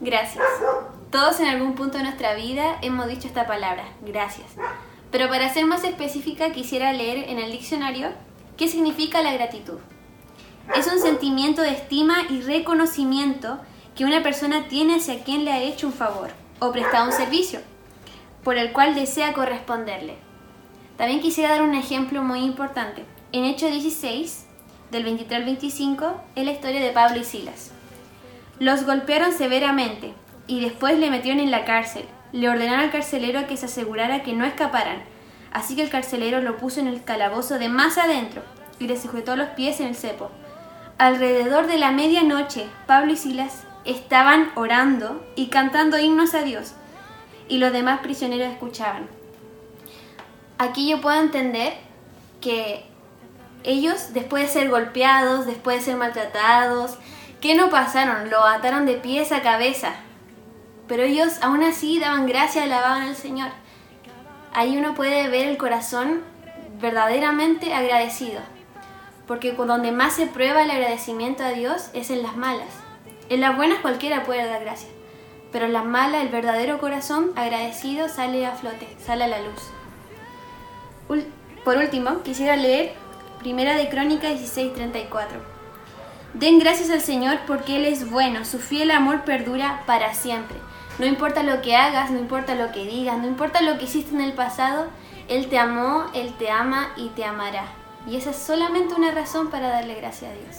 Gracias. Todos en algún punto de nuestra vida hemos dicho esta palabra, gracias. Pero para ser más específica quisiera leer en el diccionario qué significa la gratitud. Es un sentimiento de estima y reconocimiento que una persona tiene hacia quien le ha hecho un favor o prestado un servicio, por el cual desea corresponderle. También quisiera dar un ejemplo muy importante. En Hechos 16, del 23 al 25, es la historia de Pablo y Silas. Los golpearon severamente y después le metieron en la cárcel. Le ordenaron al carcelero que se asegurara que no escaparan. Así que el carcelero lo puso en el calabozo de más adentro y le sujetó los pies en el cepo. Alrededor de la medianoche, Pablo y Silas estaban orando y cantando himnos a Dios, y los demás prisioneros escuchaban. Aquí yo puedo entender que ellos, después de ser golpeados, después de ser maltratados, ¿qué no pasaron? Lo ataron de pies a cabeza. Pero ellos aún así daban gracias, alababan al Señor. Ahí uno puede ver el corazón verdaderamente agradecido. Porque donde más se prueba el agradecimiento a Dios es en las malas. En las buenas cualquiera puede dar gracias. Pero en las malas el verdadero corazón agradecido sale a flote, sale a la luz. Por último, quisiera leer Primera de Crónica 16:34. Den gracias al Señor porque Él es bueno, su fiel amor perdura para siempre. No importa lo que hagas, no importa lo que digas, no importa lo que hiciste en el pasado, Él te amó, Él te ama y te amará. Y esa es solamente una razón para darle gracias a Dios.